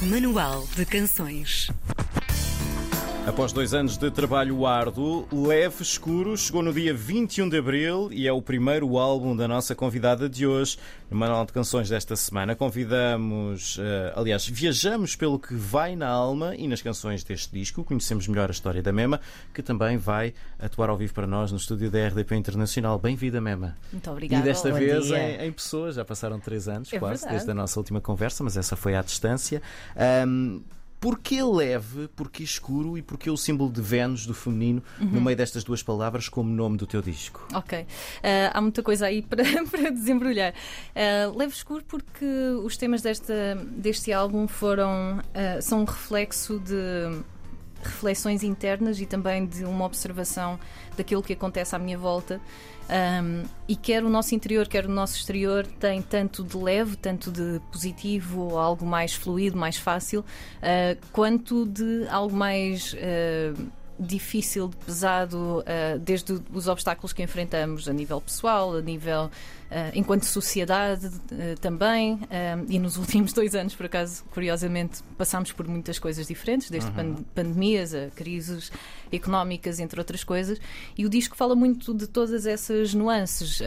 Manual de Canções. Após dois anos de trabalho árduo, Leve Escuro chegou no dia 21 de abril e é o primeiro álbum da nossa convidada de hoje. No Manual de Canções desta semana, convidamos, eh, aliás, viajamos pelo que vai na alma e nas canções deste disco. Conhecemos melhor a história da Mema, que também vai atuar ao vivo para nós no estúdio da RDP Internacional. Bem-vinda, Mema. Muito obrigada. E desta Bom vez em, em pessoas, já passaram três anos É quase verdade. desde a nossa última conversa, mas essa foi à distância. Ahm, Porquê leve, porquê escuro e porquê o símbolo de Vênus do feminino Uhum. no meio destas duas palavras como nome do teu disco? Ok. Ah, há muita coisa aí para, para desembrulhar. Ah, leve escuro porque os temas desta, deste álbum foram ah, são um reflexo de reflexões internas e também de uma observação daquilo que acontece à minha volta. Um, e quer o nosso interior, quer o nosso exterior tem tanto de leve, tanto de positivo, algo mais fluido, mais fácil, uh, quanto de algo mais uh, difícil, pesado, uh, desde os obstáculos que enfrentamos a nível pessoal, a nível enquanto sociedade uh, também. um, e nos últimos dois anos, por acaso, curiosamente, passámos por muitas coisas diferentes, desde pan- pandemias a crises económicas, entre outras coisas. E o disco fala muito de todas essas nuances.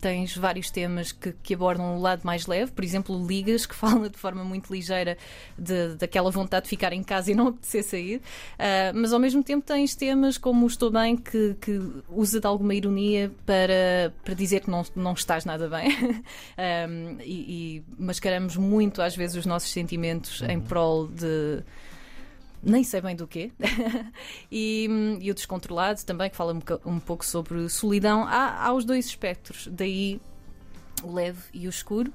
Tens vários temas que, que abordam o lado mais leve, por exemplo, Ligas, que fala de forma muito ligeira de, daquela vontade de ficar em casa e não apetecer sair. Uh, mas ao mesmo tempo tens temas como Estou Bem, que, que usa de alguma ironia para, para dizer que não, não estás nada bem. Um, e, e mascaramos muito, às vezes, os nossos sentimentos em prol de nem sei bem do quê. e, hum, e o descontrolado também, que fala um, um pouco sobre solidão. Há, há os dois espectros, daí o leve e o escuro.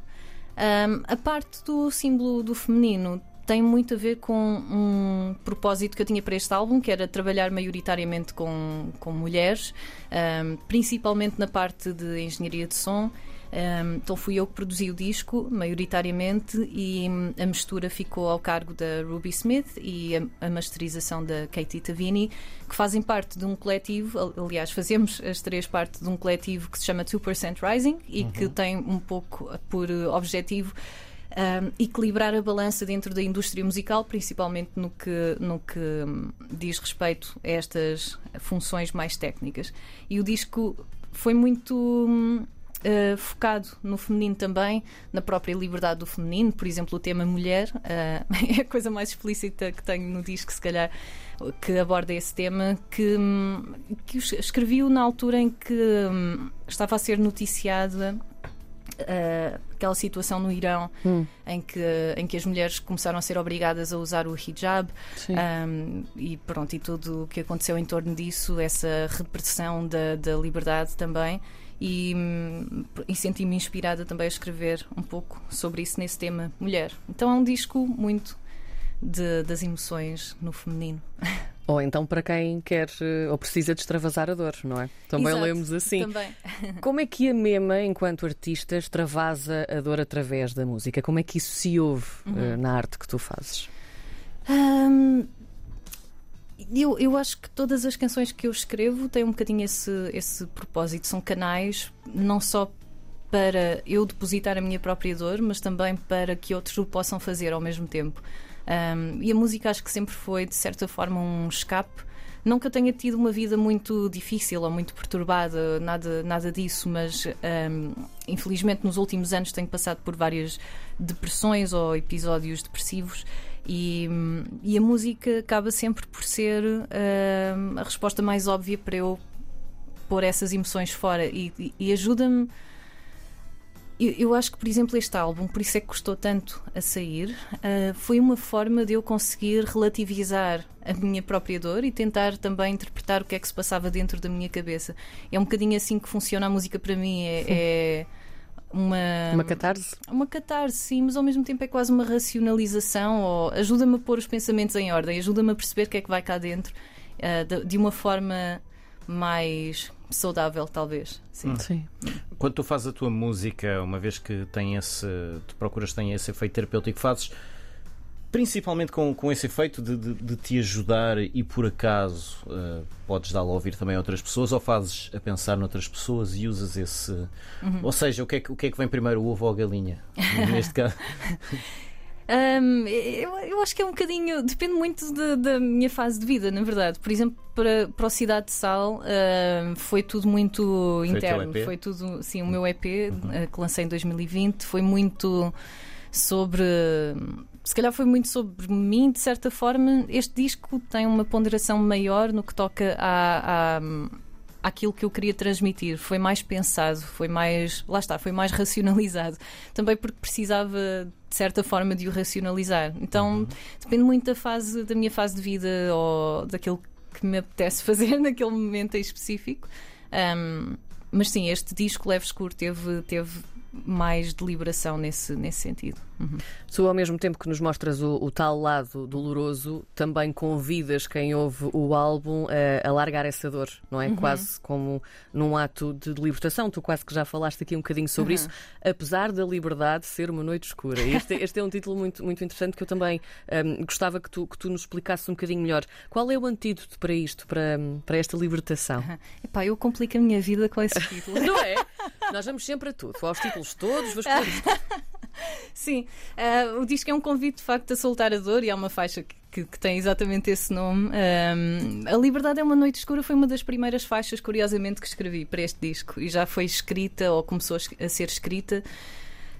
Hum, a parte do símbolo do feminino tem muito a ver com um propósito que eu tinha para este álbum, que era trabalhar maioritariamente com, com mulheres, hum, principalmente na parte de engenharia de som. Um, então fui eu que produzi o disco, maioritariamente, e a mistura ficou ao cargo da Ruby Smith e a, a masterização da Katie Tavini, que fazem parte de um coletivo, al- aliás, fazemos as três parte de um coletivo que se chama 2% Rising e que tem um pouco por objetivo um, equilibrar a balança dentro da indústria musical, principalmente no que, no que hum, diz respeito a estas funções mais técnicas. E o disco foi muito eh, focado no feminino também, na própria liberdade do feminino, por exemplo, o tema mulher eh, é a coisa mais explícita que tenho no disco, se calhar, que aborda esse tema, que, hum, que escrevi na altura em que hum, estava a ser noticiada eh, aquela situação no Irão em, que, em que as mulheres começaram a ser obrigadas a usar o hijab um, e pronto, e tudo o que aconteceu em torno disso, essa repressão da, da liberdade também. E, hum, e senti-me inspirada também a escrever um pouco sobre isso nesse tema mulher. Então é um disco muito de- das emoções no feminino. Ou então para quem quer eh, ou precisa de extravasar a dor, não é? Também Exato, lemos assim. Também. Como é que a Mema, enquanto artista, extravasa a dor através da música? Como é que isso se ouve Uhum. eh, na arte que tu fazes? Hum, eu, eu acho que todas as canções que eu escrevo têm um bocadinho esse, esse propósito. São canais não só para eu depositar a minha própria dor, mas também para que outros o possam fazer ao mesmo tempo. Hum, e a música acho que sempre foi, de certa forma, um escape. Não que eu tenha tido uma vida muito difícil ou muito perturbada, nada, nada disso, mas hum, infelizmente nos últimos anos tenho passado por várias depressões ou episódios depressivos e, e a música acaba sempre por ser a resposta mais óbvia para eu pôr essas emoções fora e- e ajuda-me. Eu, eu acho que, por exemplo, este álbum, por isso é que custou tanto a sair, ah, foi uma forma de eu conseguir relativizar a minha própria dor e tentar também interpretar o que é que se passava dentro da minha cabeça. É um bocadinho assim que funciona a música para mim. É, é uma, Uma catarse? uma catarse, sim, mas ao mesmo tempo é quase uma racionalização ou ajuda-me a pôr os pensamentos em ordem, ajuda-me a perceber o que é que vai cá dentro ah, de, de uma forma mais saudável, talvez. Sim. Sim. Quando tu fazes a tua música, uma vez que tem esse, tu procuras que tenha esse efeito terapêutico, fazes principalmente com, com esse efeito de, de- de te ajudar e por acaso eh, podes dá-lo a ouvir também a outras pessoas ou fazes a pensar noutras pessoas e usas esse. Ou seja, o que, é que, o que é que vem primeiro, o ovo ou a galinha? Neste caso. Um, eu, eu, acho que é um bocadinho. Depende muito de, da minha fase de vida, na verdade. Por exemplo, para, para o Cidade de Sal foi tudo muito foi interno. Foi tudo. Sim, o meu EP, uhum. uh, que lancei em 2020, foi muito sobre. Se calhar foi muito sobre mim, de certa forma. Este disco tem uma ponderação maior no que toca a, a aquilo que eu queria transmitir. Foi mais pensado, foi mais. Lá está, foi mais racionalizado. Também porque precisava, de certa forma, de o racionalizar. Então uhum. depende muito da fase, da minha fase de vida ou daquilo que me apetece fazer naquele momento em específico. Um, mas sim, este disco Leve Escuro teve, teve mais deliberação nesse, nesse sentido. Uhum. Tu, ao mesmo tempo que nos mostras o, o, tal lado doloroso, também convidas quem ouve o álbum a, a largar essa dor, não é? Uhum. Quase como num ato de libertação. Tu quase que já falaste aqui um bocadinho sobre uhum. isso, apesar da liberdade ser uma noite escura. Este, este é um título muito, muito interessante que eu também um, gostava que tu, que tu nos explicasses um bocadinho melhor. Qual é o antídoto para isto, para, para esta libertação? Epá, eu complico a minha vida com esse título. não é? Nós vamos sempre a tudo, aos títulos todos, vamos Sim, uh, o disco é um convite de facto a soltar a dor e há uma faixa que, que, que tem exatamente esse nome. Um, a Liberdade é uma Noite Escura foi uma das primeiras faixas, curiosamente, que escrevi para este disco e já foi escrita ou começou a ser escrita.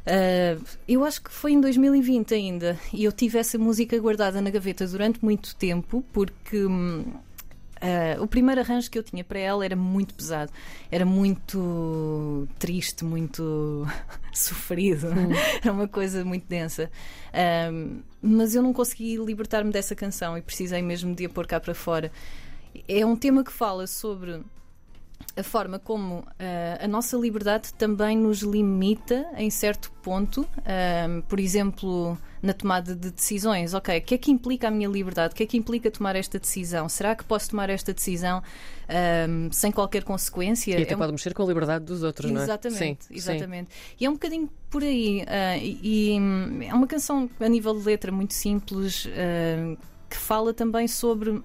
Uh, eu acho que foi em 2020 ainda e eu tive essa música guardada na gaveta durante muito tempo porque. Hum, Uh, o primeiro arranjo que eu tinha para ela era muito pesado, era muito triste, muito sofrido, hum. era uma coisa muito densa. Uh, mas eu não consegui libertar-me dessa canção e precisei mesmo de a pôr cá para fora. É um tema que fala sobre a forma como uh, a nossa liberdade também nos limita em certo ponto, uh, por exemplo, na tomada de decisões. Ok, o que é que implica a minha liberdade? O que é que implica tomar esta decisão? Será que posso tomar esta decisão uh, sem qualquer consequência? E até é pode mexer com a liberdade dos outros, não é? Exatamente, exatamente. Sim. E é um bocadinho por aí. e, e hum, é uma canção a nível de letra muito simples que fala também sobre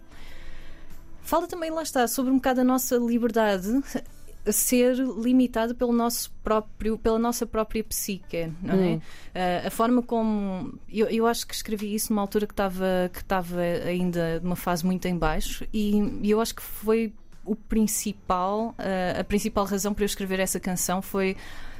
Fala também, lá está, sobre um bocado a nossa liberdade a ser limitada pelo nosso próprio, pela nossa própria psique, não é? Uh, a forma como eu, eu acho que escrevi isso numa altura que estava que estava ainda numa fase muito em baixo e, e eu acho que foi o principal, uh, a principal razão para eu escrever essa canção foi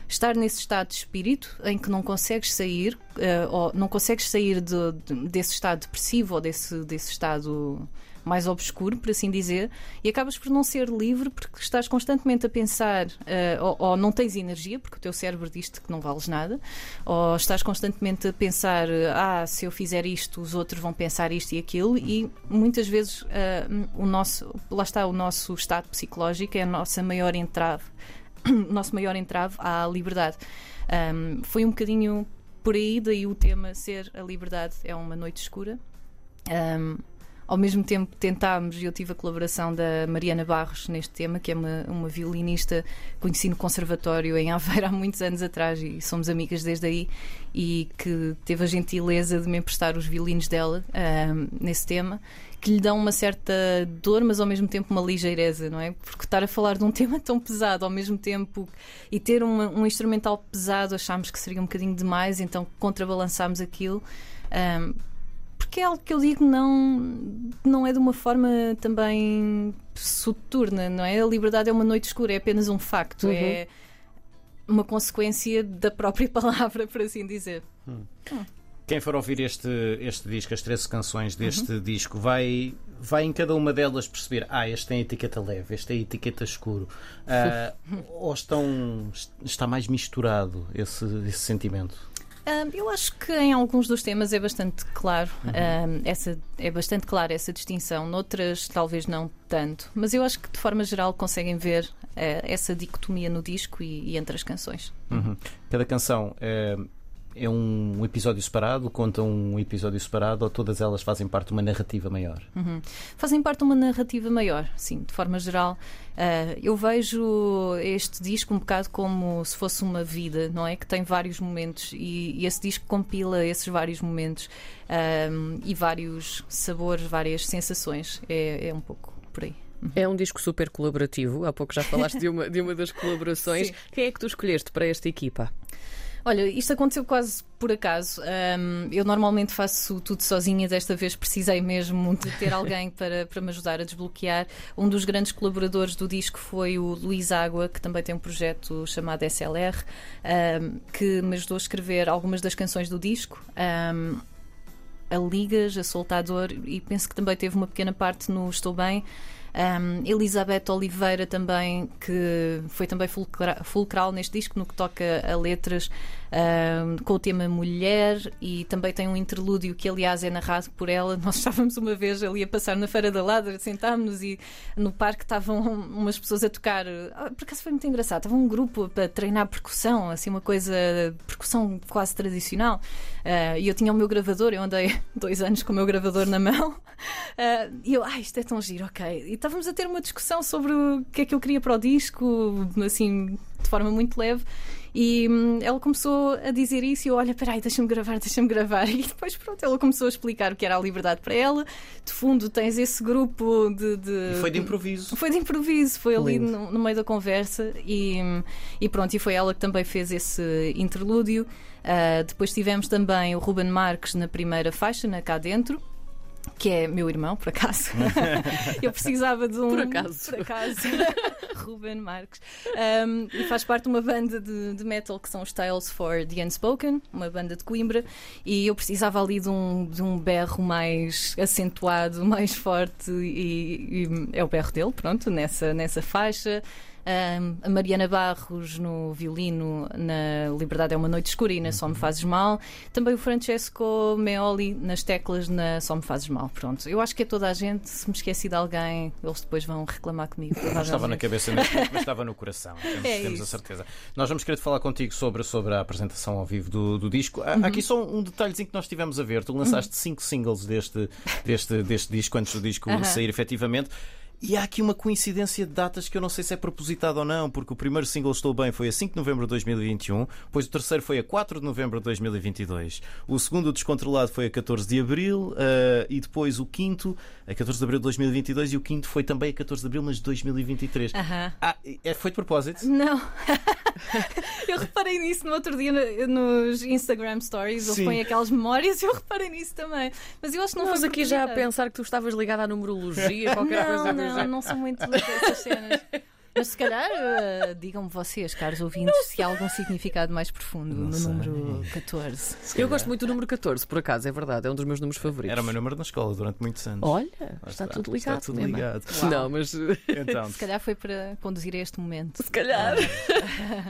estar nesse estado de espírito em que não consegues sair, uh, ou não consegues sair de, de, desse estado depressivo ou desse, desse estado mais obscuro, por assim dizer, e acabas por não ser livre porque estás constantemente a pensar, uh, ou, ou, não tens energia, porque o teu cérebro diz-te que não vales nada, ou estás constantemente a pensar, ah, se eu fizer isto, os outros vão pensar isto e aquilo, e muitas vezes uh, o nosso, lá está, o nosso estado psicológico é a nossa maior entrave, nosso maior entrave à liberdade. Um, foi um bocadinho por aí, daí o tema ser a liberdade é uma noite escura. Um, ao mesmo tempo tentámos, e eu tive a colaboração da Mariana Barros neste tema, que é uma, uma violinista conheci no conservatório em Aveiro há muitos anos atrás e somos amigas desde aí, e que teve a gentileza de me emprestar os violinos dela um, nesse tema que lhe dão uma certa dor, mas ao mesmo tempo uma ligeireza, não é? Porque estar a falar de um tema tão pesado ao mesmo tempo e ter uma, um instrumental pesado achámos que seria um bocadinho demais, então contrabalançámos aquilo. Um, porque é algo que eu digo não, não é de uma forma também soturna, não é? A liberdade é uma noite escura, é apenas um facto, uhum. é uma consequência da própria palavra, por assim dizer. Hum. Hum. Quem for ouvir este, este disco, as 13 canções deste uhum. disco, vai, vai em cada uma delas perceber: ah, este tem etiqueta leve, este tem etiqueta escuro. Uh, ou estão, está mais misturado esse, esse sentimento? Eu acho que em alguns dos temas é bastante claro uhum. essa é bastante clara essa distinção. Noutras talvez não tanto, mas eu acho que de forma geral conseguem ver uh, essa dicotomia no disco e, e entre as canções. Uhum. Cada canção é é um episódio separado, conta um episódio separado ou todas elas fazem parte de uma narrativa maior? Uhum. Fazem parte de uma narrativa maior, sim, de forma geral. Uh, eu vejo este disco um bocado como se fosse uma vida, não é? Que tem vários momentos e, e esse disco compila esses vários momentos uh, e vários sabores, várias sensações. É, é um pouco por aí. É um disco super colaborativo. Há pouco já falaste de uma, de uma das colaborações. Sim. Quem é que tu escolheste para esta equipa? Olha, isto aconteceu quase por acaso. Um, eu normalmente faço tudo sozinha, desta vez precisei mesmo de ter alguém para, para me ajudar a desbloquear. Um dos grandes colaboradores do disco foi o Luís Água, que também tem um projeto chamado SLR, um, que me ajudou a escrever algumas das canções do disco. Um, a Ligas, a Soltador, e penso que também teve uma pequena parte no Estou Bem. Um, Elizabeth Oliveira também, que foi também fulcral neste disco, no que toca a letras com o tema mulher e também tem um interlúdio que, aliás, é narrado por ela. Nós estávamos uma vez ali a passar na Feira da Ladra, sentámos-nos e no parque estavam umas pessoas a tocar. Ah, por acaso foi muito engraçado, estava um grupo para treinar percussão, assim, uma coisa, percussão quase tradicional. Uh, e eu tinha o meu gravador, eu andei dois anos com o meu gravador na mão. Uh, e eu, ah, isto é tão giro, ok. E estávamos a ter uma discussão sobre o que é que eu queria para o disco, assim, de forma muito leve. E hum, ela começou a dizer isso e eu, olha, peraí, deixa-me gravar, deixa-me gravar. E depois, pronto, ela começou a explicar o que era a liberdade para ela. De fundo, tens esse grupo de. de... E foi de improviso. Foi de improviso, foi ali no, no, meio da conversa e, e pronto, e foi ela que também fez esse interlúdio. Uh, depois tivemos também o Ruben Marques na primeira faixa, na Cá Dentro que é meu irmão, por acaso. eu precisava de um. Por acaso. Por acaso. Ruben Marques. Um, e faz parte de uma banda de, de, metal que são os Tales for the Unspoken, uma banda de Coimbra, e eu precisava ali de um, de um berro mais acentuado, mais forte, e, e é o berro dele, pronto, nessa, nessa faixa a Mariana Barros no violino na Liberdade é uma Noite Escura e na Só Me Fazes Mal. Também o Francesco Meoli nas teclas na Só Me Fazes Mal. Pronto, eu acho que é toda a gente. Se me esqueci de alguém, eles depois vão reclamar comigo. Não estava na cabeça mas estava no coração. Temos, é temos a certeza. Nós vamos querer falar contigo sobre, sobre a apresentação ao vivo do, do disco. Há uhum. aqui só um detalhezinho que nós tivemos a ver. Tu lançaste uhum. cinco singles deste, deste, deste disco antes do disco uhum. sair efetivamente. E há aqui uma coincidência de datas que eu não sei se é propositado ou não, porque o primeiro single Estou Bem foi a 5 de novembro de 2021, depois o terceiro foi a 4 de novembro de 2022, o segundo, Descontrolado, foi a 14 de abril, uh, e depois o quinto, a 14 de abril de 2022, e o quinto foi também a 14 de abril, mas de 2023. Uh -huh. ah, é, foi de propósito? Não. eu reparei nisso no outro dia nos Instagram Stories, eles põem aquelas memórias e eu reparei nisso também. Mas eu acho que não Nós foi aqui já a pensar que tu estavas ligada à numerologia, qualquer não, coisa. Não, não, não sou muito dessas cenas. Mas se calhar, uh, digam-me vocês, caros ouvintes, se há algum significado mais profundo não no sei. número 14. Eu gosto muito do número 14, por acaso, é verdade, é um dos meus números favoritos. Era o meu número na escola durante muitos anos. Olha, está, está, tudo ligado. Está tudo ligado. Não, mas. Então. Se calhar foi para conduzir a este momento. Se calhar.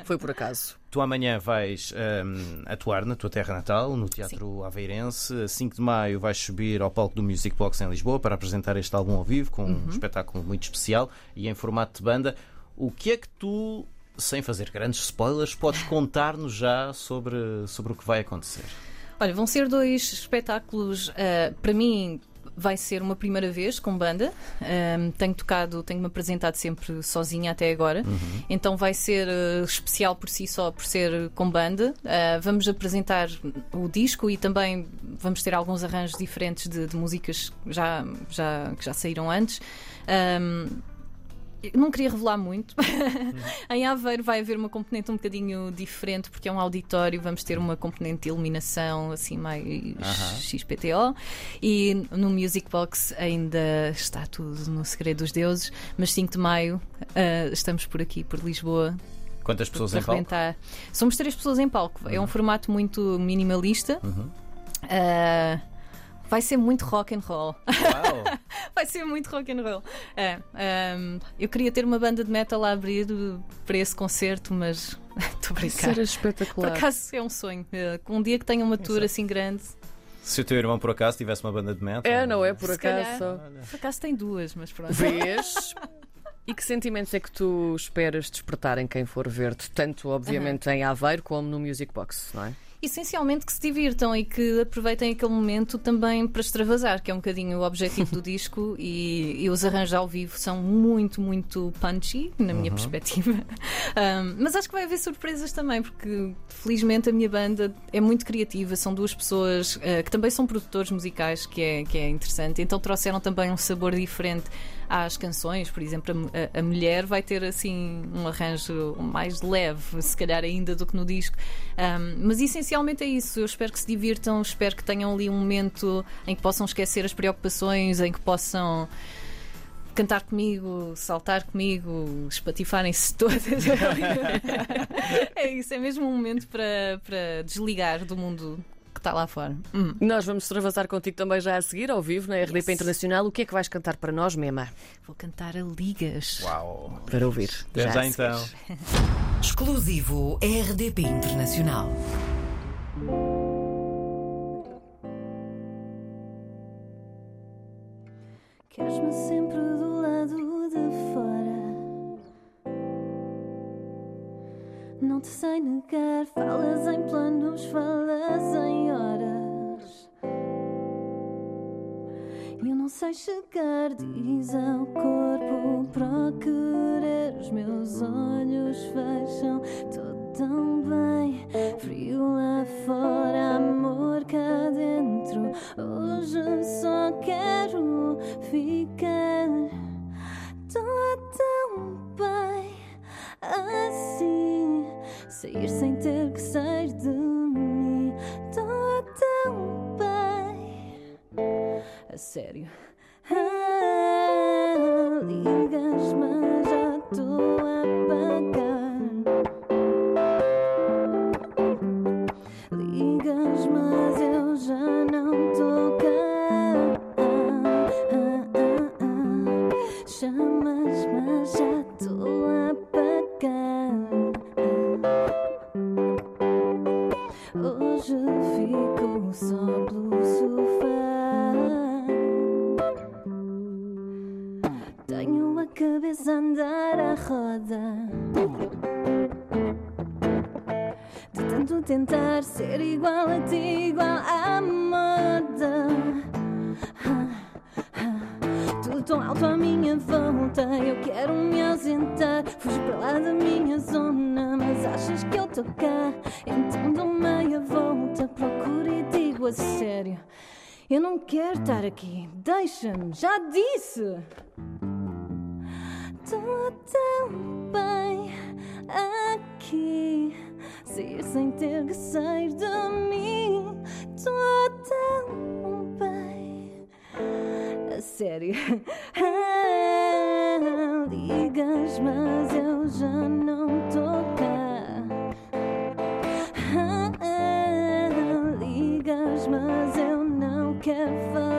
foi por acaso. Tu amanhã vais um, atuar na tua terra natal, no Teatro Sim. Aveirense. A 5 de maio vais subir ao palco do Music Box em Lisboa para apresentar este álbum ao vivo, com uhum. um espetáculo muito especial e em formato de banda. O que é que tu, sem fazer grandes spoilers, podes contar-nos já sobre, sobre o que vai acontecer? Olha, vão ser dois espetáculos, uh, para mim, vai ser uma primeira vez com banda. Um, tenho tocado, tenho-me apresentado sempre sozinha até agora. Uhum. Então vai ser uh, especial por si só, por ser com banda. Uh, vamos apresentar o disco e também vamos ter alguns arranjos diferentes de, de músicas já, já, que já saíram antes. Um, não queria revelar muito. em Aveiro vai haver uma componente um bocadinho diferente, porque é um auditório, vamos ter uma componente de iluminação assim mais uh -huh. XPTO. E no Music Box ainda está tudo no segredo dos deuses, mas 5 de maio uh, estamos por aqui, por Lisboa. Quantas pessoas em palco? Somos três pessoas em palco. É um formato muito minimalista. Uh, vai ser muito rock and roll. Uau. vai ser muito rock and roll. É, um, eu queria ter uma banda de metal a abrir para esse concerto, mas estou a brincar. Isso espetacular. Por acaso é um sonho. É, um dia que tenha uma tour assim grande. Se o teu irmão por acaso tivesse uma banda de metal. É, não é por acaso. Calhar, por acaso tem duas, mas pronto. Vês? E que sentimentos é que tu esperas despertar em quem for ver-te, tanto obviamente em Aveiro como no Music Box, não é? Essencialmente que se divirtam e que aproveitem aquele momento também para extravasar, que é um bocadinho o objetivo do disco. E, e, os arranjos ao vivo são muito, muito punchy, na minha uhum. perspectiva. Um, mas acho que vai haver surpresas também, porque felizmente a minha banda é muito criativa. São duas pessoas uh, que também são produtores musicais, que é, que é interessante. Então trouxeram também um sabor diferente às canções. Por exemplo, a, a, mulher vai ter assim um arranjo mais leve, se calhar ainda do que no disco. Um, mas essencialmente é isso. Eu espero que se divirtam, espero que tenham ali um momento em que possam esquecer as preocupações, em que possam cantar comigo, saltar comigo, espatifarem-se todas. é isso, é mesmo um momento para, para desligar do mundo que está lá fora. Hum. Nós vamos extravasar contigo também já a seguir, ao vivo, na RDP yes. Internacional. O que é que vais cantar para nós, Mema? Vou cantar a Ligas. Uau! Para ouvir. Até já, já então. Exclusivo RDP Internacional. Queres-me sempre Não te sei negar, falas em planos, falas em horas. Eu não sei chegar, diz ao corpo para querer. Os meus olhos fecham, tudo tão bem. Frio lá fora, cá? Então dou meia volta, procuro e digo a sério. Eu não quero estar aqui, deixa-me, já disse! Tô tão bem aqui, sem ter que sair de mim. Tô tão bem, a sério. Ah, ligas, mas eu já não tô mas eu não quero falar.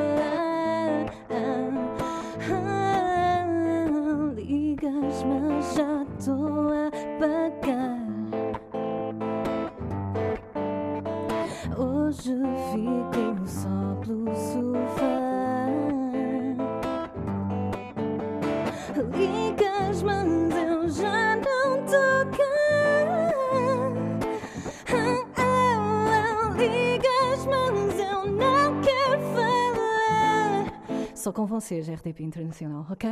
Vocês, RTP Internacional, ok?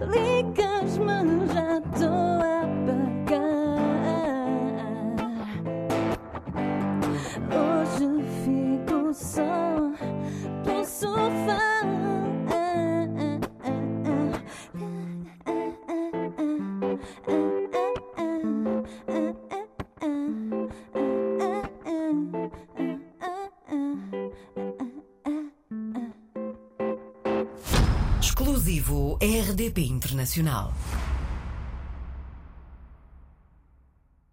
Ligas, mas já tô a pagar. Hoje fico só RDP Internacional.